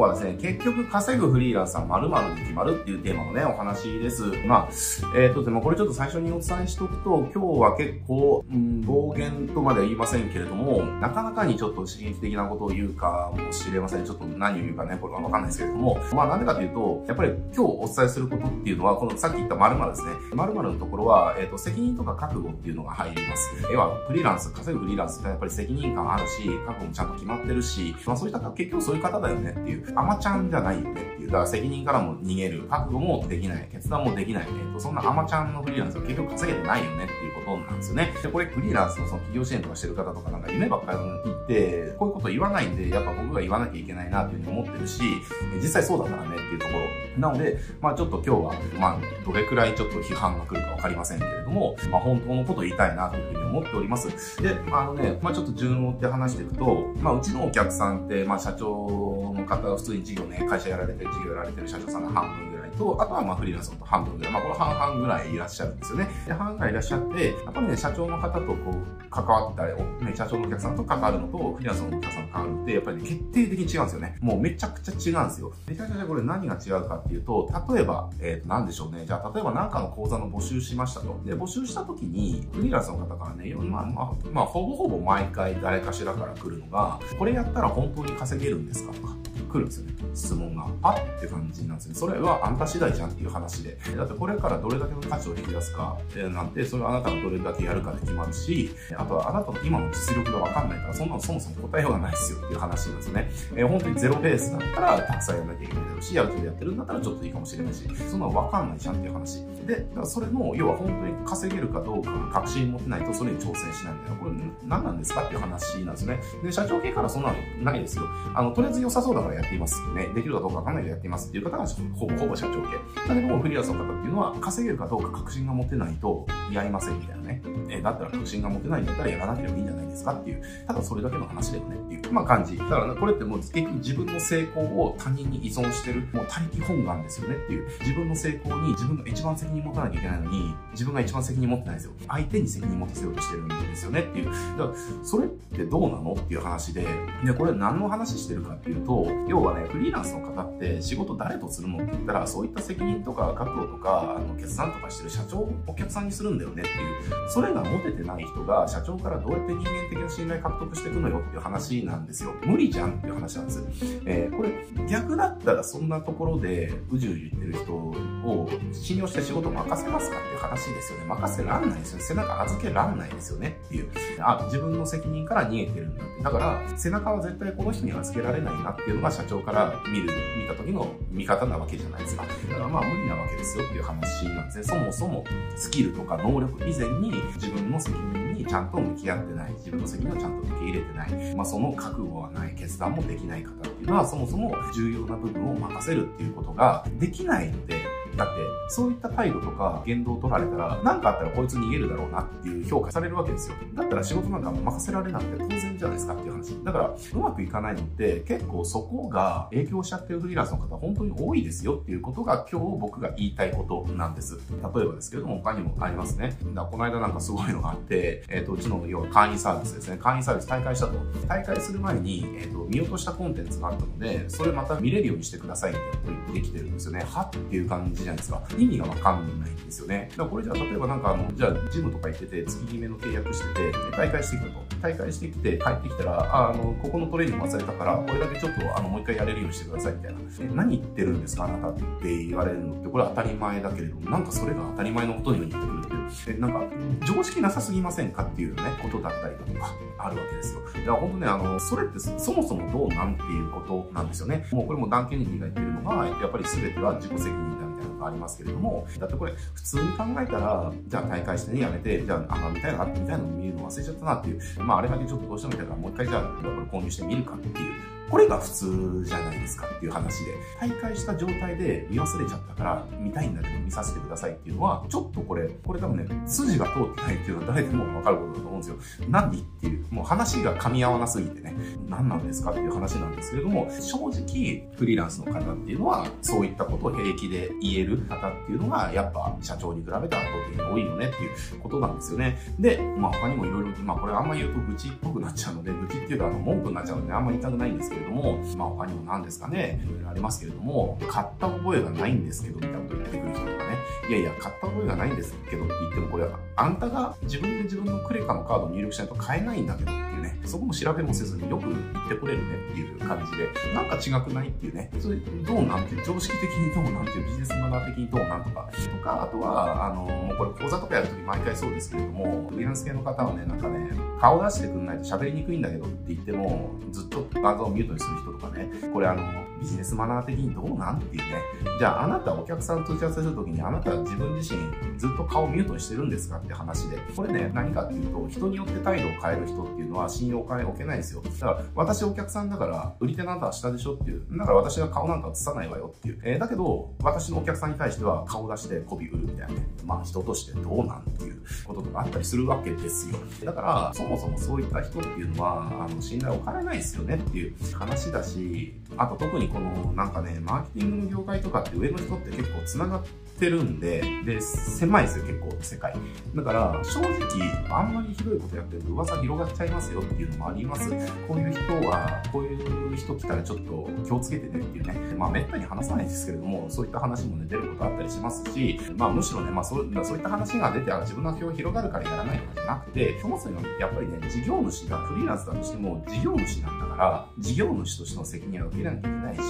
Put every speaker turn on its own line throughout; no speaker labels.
はですね、結局稼ぐフリーランスは〇〇で決まるっていうテーマのね、お話です。まあ、えっ、ー、と、でもこれちょっと最初にお伝えしとくと、今日は結構、うん、暴言とまでは言いませんけれども、なかなかにちょっと刺激的なことを言うかもしれません。ちょっと何を言うかね、これはわかんないですけれども、まあなんでかというと、やっぱり今日お伝えすることっていうのは、このさっき言った〇〇ですね。〇〇のところは、えっ、ー、と、責任とか覚悟っていうのが入ります。要は、フリーランス、稼ぐフリーランスってやっぱり責任感あるし、覚悟もちゃんと決まってるし、まあそういった結局そういう方だよねっていう、アマちゃんじゃないよねっていう、だから責任からも逃げる、覚悟もできない、決断もできない、えっ、ー、と、そんなアマちゃんのフリーランスは結局稼げてないよねっていうことなんですよね。で、これフリーランスのその企業支援とかしてる方とかなんか夢ばっかり言って、こういうこと言わないんで、やっぱ僕が言わなきゃいけないなっていうふうに思ってるし、実際そうだからねっていうところ。なので、まあちょっと今日は、まあどれくらいちょっと批判が来るかわかりませんけれども、まあ本当のことを言いたいなというふうに思っております。で、あのね、まあちょっと順応って話していくと、まあうちのお客さんって、まあ社長の方普通に事業ね、会社やられてる、事業やられてる社長さんが半分と、あとはまあフリーランスと半分ぐらい、まあこれ半々ぐらいいらっしゃるんですよね。で、半々ぐらいいらっしゃって、やっぱりね、社長の方とこう、関わったり、ね、社長のお客さんと関わるのと、フリーランスのお客さんと関わるって、やっぱり、ね、決定的に違うんですよね。もうめちゃくちゃ違うんですよ。めちゃくちゃこれ何が違うかっていうと、例えば、えっ、ー、と、なんでしょうね。じゃあ、例えば何かの講座の募集しましたと。で、募集した時に、フリーランスの方からね、まあ、まあ、まあ、ほぼほぼ毎回誰かしらから来るのが、これやったら本当に稼げるんですかとか。来るんですよね。質問が。あって感じなんですね。それはあんた次第じゃんっていう話で。だってこれからどれだけの価値を引き出すか、えなんて、それはあなたがどれだけやるかで決まるし、あとはあなたの今の実力がわかんないから、そんなのそもそも答えようがないですよっていう話なんですね。えー、本当にゼロベースだったらたくさんやらなきゃいけないだろうし、やる気でやってるんだったらちょっといいかもしれないし、そんなのわかんないじゃんっていう話。で、それの、要は本当に稼げるかどうか確信持てないとそれに挑戦しないみたいな、これ何なんですかっていう話なんですね。で、社長系からそんなのないですよ。あの、とりあえず良さそうだからやっていますね。できるかどうかわかんないでやっていますっていう方がほぼほぼ社長系。だけどもフリーランスの方っていうのは稼げるかどうか確信が持てないとやりませんみたいなね。えー、だったら確信が持てないんだったらやらなければいいんじゃないですかっていう、ただそれだけの話だよねっていう、まあ感じ。だからこれってもう結局自分の成功を他人に依存してる、もう他力本願ですよねっていう、自分の成功に自分が一番責任持たなきゃいけないのに、自分が一番責任持ってないですよ。相手に責任持たせようとしてるんですよねっていう。だからそれってどうなのっていう話で、で、これ何の話してるかっていうと、要はね、フリーランスの方って仕事誰とするのって言ったら、そういった責任とか覚悟とか、あの決断とかしてる社長をお客さんにするんだよねっていう、それが持ててない人が社長からどうやって人間的な信頼獲得していくのよっていう話なんですよ。無理じゃんっていう話なんです。えー、これ逆だったらそんなところでうじうじ言ってる人を信用して仕事任せますかっていう話ですよね。任せらんないですよね。背中預けらんないですよねっていう。あ、自分の責任から逃げてるんだって。だから、背中は絶対この人に預けられないなっていうのが社長から見る、見た時の見方なわけじゃないですか。だからまあ無理なわけですよっていう話なんですね。そもそもスキルとか能力以前に自分の責任にちゃんと向き合ってない。自分の責任をちゃんと受け入れてない。まあその覚悟はない。決断もできない方っていうのはそもそも重要な部分を任せるっていうことができないので、だって、そういった態度とか言動を取られたら、何かあったらこいつ逃げるだろうなっていう評価されるわけですよ。だったら仕事なんか任せられなくて当然じゃないですかっていう話。だから、うまくいかないのって結構そこが影響しちゃってるフリーランスの方本当に多いですよっていうことが今日僕が言いたいことなんです。例えばですけれども他にもありますね。だこの間なんかすごいのがあって、えっ、ー、と、うちの要は会員サービスですね。会員サービス大会したと。大会する前に、えっ、ー、と、見落としたコンテンツがあったので、それまた見れるようにしてくださいって言ってきてるんですよね。はっていう感じじゃないですか。意味がわかんないんですよね。だからこれじゃあ、例えばなんかあの、じゃあ、ジムとか行ってて、月決めの契約してて、大会してくると。大会してきて、帰ってきたら、あ、の、ここのトレーニング忘れたから、これだけちょっと、あの、もう一回やれるようにしてください、みたいな。え、何言ってるんですか、あなたって言われるのって、これは当たり前だけれども、なんかそれが当たり前のことのように言ってくるっていう。え、なんか、常識なさすぎませんかっていうね、ことだったりだとか、あるわけですよ。だから本当ね、あの、それってそもそもどうなんていうことなんですよね。もうこれもダン・ケネディが言ってるのが、やっぱり全ては自己責任だかありますけれども、だってこれ普通に考えたら、じゃあ大会してね、やめて、じゃあ、あ、みたいな、みたいなの見るの忘れちゃったなっていう、まああれだけちょっとどうしても見たからもう一回じゃあ、これ購入してみるかっていう、これが普通じゃないですかっていう話で、大会した状態で見忘れちゃったから見たいんだけど見させてくださいっていうのは、ちょっとこれ、これ多分ね、筋が通ってないっていうのは誰でもわかることだと思うんですよ。何っていう、もう話が噛み合わなすぎてね、何なんですかっていう話なんですけれども、正直、フリーランスの方っていうのは、そういったことを平気で言える方っていうのが、やっぱ社長に比べて圧倒的に多いよねっていうことなんですよね。で、まあ他にもいろいろ、まあこれあんま言うと愚痴っぽくなっちゃうので、愚痴っていうかあの文句になっちゃうのであんま言いたくないんですけれども、まあ他にも何ですかね、いろいろありますけれども、買った覚えがないんですけど、みたいなこと言ってくる人とかね、いやいや、買った覚えがないんですけどって言っても、これはあんたが自分で自分のクレカのカードを入力しないと買えないんだけどうね、そこも調べもせずによく言ってこれるねっていう感じで、なんか違くないっていうね、それどうなんていう、常識的にどうなんていう、ビジネスマナー的にどうなんとか、とか、あとは、あの、もうこれ講座とかやるとき毎回そうですけれども、フリーランス系の方はね、なんかね、顔出してくんないと喋りにくいんだけどって言っても、ずっと画像をミュートにする人とかね、これあの、ビジネスマナー的にどうなんっていうね。じゃあ、あなたお客さんと打ち合わせするときに、あなた自分自身ずっと顔ミュートにしてるんですかって話で。これね、何かっていうと、人によって態度を変える人っていうのは信用を置けないですよ。だから、私お客さんだから、売り手のあなたは下でしょっていう。だから私は顔なんか映さないわよっていう。えー、だけど、私のお客さんに対しては顔出して媚び売るみたいなね。まあ、人としてどうなんっていうこととかあったりするわけですよ。だから、そもそもそういった人っていうのは、あの、信頼を置かないですよねっていう話だし、あと特にこの、なんかね、マーケティングの業界とかって上の人って結構繋がってるんで、で、狭いですよ、結構世界。だから、正直、あんまりひどいことやってると噂広がっちゃいますよっていうのもあります。こういう人は、こういう人来たらちょっと気をつけてねっていうね。まあ、めったに話さないですけれども、そういった話もね、出ることあったりしますし、まあ、むしろね、まあそう、そういった話が出て、自分の票広がるからやらないとかじゃなくて、そもそもやっぱりね、事業主がフリーランスだとしても、事業主なんだから、事業主としての責任は受けなきゃいけないし、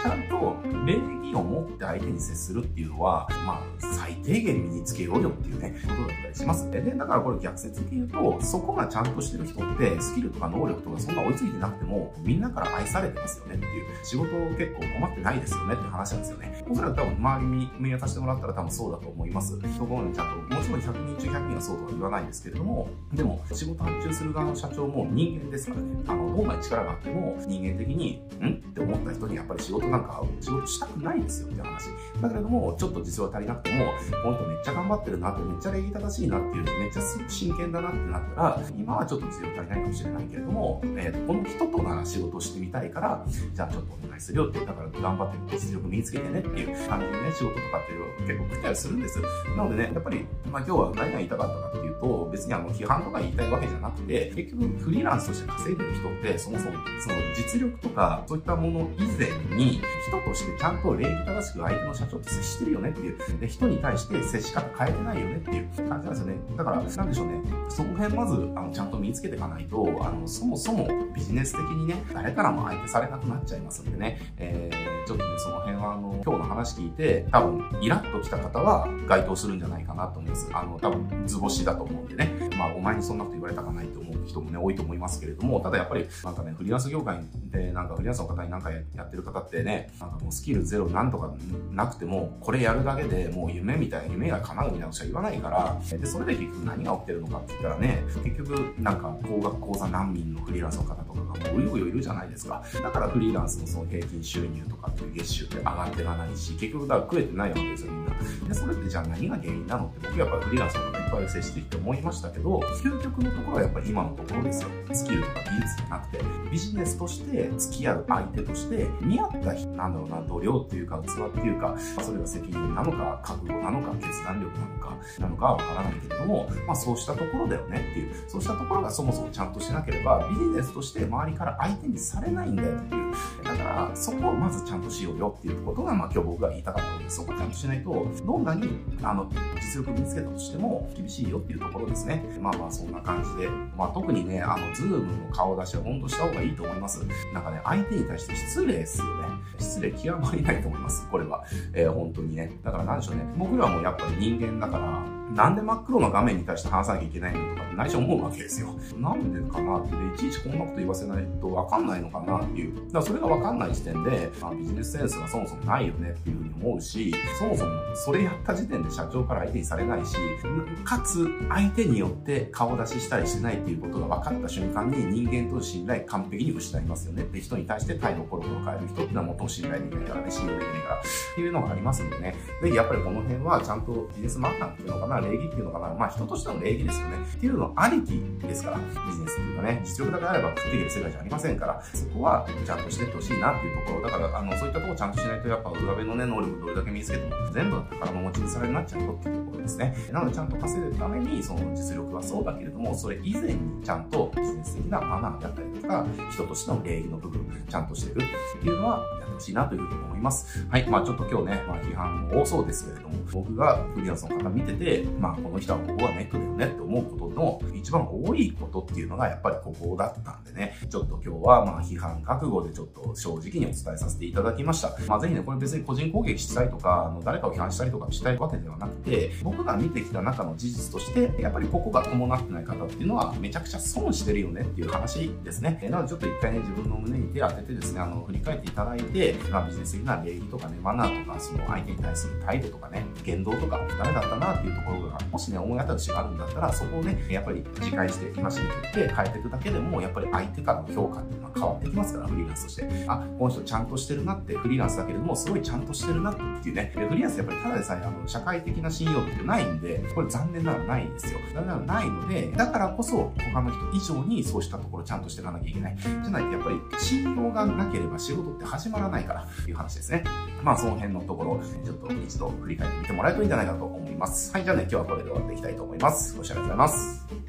ちゃんと礼儀を持って相手に接するっていうのは、まあ、最低限身につけようよっていうね、ことだったりしますで、だからこれ逆説的に言うと、そこがちゃんとしてる人って、スキルとか能力とかそんな追いついてなくても、みんなから愛されてますよねっていう、仕事結構困ってないですよねって話なんですよね。おそらく多分周りに見渡してもらったら多分そうだと思います。そこにちゃんと、もちろん100人中100人はそうとは言わないですけれども、でも仕事発注する側の社長も人間ですからね、あの、どんなに力があっても人間的に、ん？って思った人にやっぱり仕事なんか仕事したくないですよって話。だけれども、ちょっと実は足りなくても、この人めっちゃ頑張ってるなって、めっちゃ礼儀正しいなっていう、めっちゃ真剣だなってなったら、今はちょっと強足りないかもしれないけれども、えー、この人となら仕事してみたいから、じゃあちょっとお願いするよって、だから頑張って実力身につけてねっていう感じでね、仕事とかっていうのを結構来たりするんです。なのでね、やっぱり、まあ今日は何が言いたかったかっていうと、別にあの批判とか言いたいわけじゃなくて、結局フリーランスとして稼いでる人って、そもそもその実力とか、そういったもの以前に、人としてちゃんと礼儀正しく相手の社長と接してるよねっていう、で人に対して接し方変えてないよねっていう感じなんですよね。だから、なんでしょうね。その辺まず、あの、ちゃんと身につけていかないと、あの、そもそもビジネス的にね、誰からも相手されなくなっちゃいますんでね、えー、ちょっとね、その辺は、あの、今日の話聞いて、多分、イラッと来た方は該当するんじゃないかなと思います。あの、多分、図星だと思うんでね、まあ、お前にそんなこと言われたかないと思う人もね、多いと思いますけれども、ただやっぱり、なんかね、フリーランス業界で、なんかフリーランスの方になんかやってる方ってね、なんかもうスキルゼロなんとかなくても、これやるだけでもう夢みたいな、夢が叶うみたいなことしか言わないから、で、それで結局何が起きてるのかって言ったらね、結局、なんか、高額講座難民のフリーランスの方とかがもううようよいるじゃないですか。だからフリーランスのその平均収入とかっていう月収って上がっていかないし、結局だから食えてないわけですよ、みんな。で、それってじゃあ何が原因なのって僕やっぱりフリーランスの方ぱい接してきて思いましたけど、究極のところはやっぱり今のところですよ。スキルとか技術じゃなくて、ビジネスとして付き合う相手として、見合った人、なんだろうな、度量っていうか、器っていうか、それが責任なのか、覚悟なのか、決断力なのか、なのかわからないけれども、まあそうしたところだよねっていう、そうしたところがそもそもちゃんとしなければ、ビジネスとして周りから相手にされないんだよっていう。そこをまずちゃんとしようよっていうことが、まあ今日僕が言いたかったので、そこをちゃんとしないと、どんなに、あの、実力身につけたとしても、厳しいよっていうところですね。まあまあそんな感じで、まあ特にね、あの、ズームの顔出しは本当した方がいいと思います。なんかね、相手に対して失礼ですよね。失礼極まりないと思います。これは。えー、本当にね。だからなんでしょうね。僕らもやっぱり人間だから、なんで真っ黒な画面に対して話さなきゃいけないのとかって内緒思うわけですよ。なんでかなって、いちいちこんなこと言わせないとわかんないのかなっていう。だからそれがわかんない時点で、まあ、ビジネスセンスがそもそもないよねっていうふうに思うし、そもそもそれやった時点で社長から相手にされないし、かつ相手によって顔出ししたりしないっていうことが分かった瞬間に人間と信頼完璧に失いますよねって人に対して態度コロコロ変える人っていうのはもっと信頼できないからね、信用できないからっていうのがありますんでね。ぜひやっぱりこの辺はちゃんとビジネスマンナーっていうのかな、な礼儀っていうのかな、まあ人としての礼儀ですよね。っていうのありきですから、ビジネスっていうかね、実力だけあれば食っていける世界じゃありませんから、そこはちゃんとしてってほしいなっていうところ。だから、あの、そういったところちゃんとしないと、やっぱ上辺のね、能力どれだけ身につけても、全部宝の持ち腐れになっちゃうよっていうところですね。なので、ちゃんと稼ぐために、その実力はそうだけれども、それ以前にちゃんとビジネス的なマナーだったりとか、人としての礼儀の部分、ちゃんとしてるっていうのは、ほしいなというふうに思います。はい。まあちょっと今日ね、まあ批判も多そうですけれども、僕がフリーランスの方見てて、まあこの人はここはネットだよねって思うことの一番多いことっていうのがやっぱりここだったんでね、ちょっと今日はまあ批判覚悟でちょっと正直にお伝えさせていただきました。まあぜひね、これ別に個人攻撃したいとか、あの誰かを批判したりとかしたいわけではなくて、僕が見てきた中の事実として、やっぱりここが伴ってない方っていうのはめちゃくちゃ損してるよねっていう話ですね。なのでちょっと一回ね、自分の胸に手を当ててですね、あの、振り返っていただいて、まあビジネス的な礼儀とかね、マナーとか、その相手に対する態度とかね、言動とか、ダメだったなっていうところが、もしね、思い当たる節があるんだったら、そこをね、やっぱり自戒して、今しめていって変えていくだけでも、やっぱり相手からの評価っていうのは変わってきますから、フリーランスとして。あ、この人ちゃんとしてるなって、フリーランスだけれども、すごいちゃんとしてるなっていうね、フリーランスやっぱりただでさえ、あの、社会的な信用ってないんで、これ残念ながらないんですよ。残念ながらないので、だからこそ、他の人以上にそうしたところちゃんとしていかなきゃいけない。じゃないと、やっぱり信用がなければ仕事って始まらないないからという話ですね。まあ、その辺のところ、ちょっと一度振り返ってみてもらえるといいんじゃないかと思います。はい、じゃあね、今日はこれで終わっていきたいと思います。ご視聴ありがとうございます。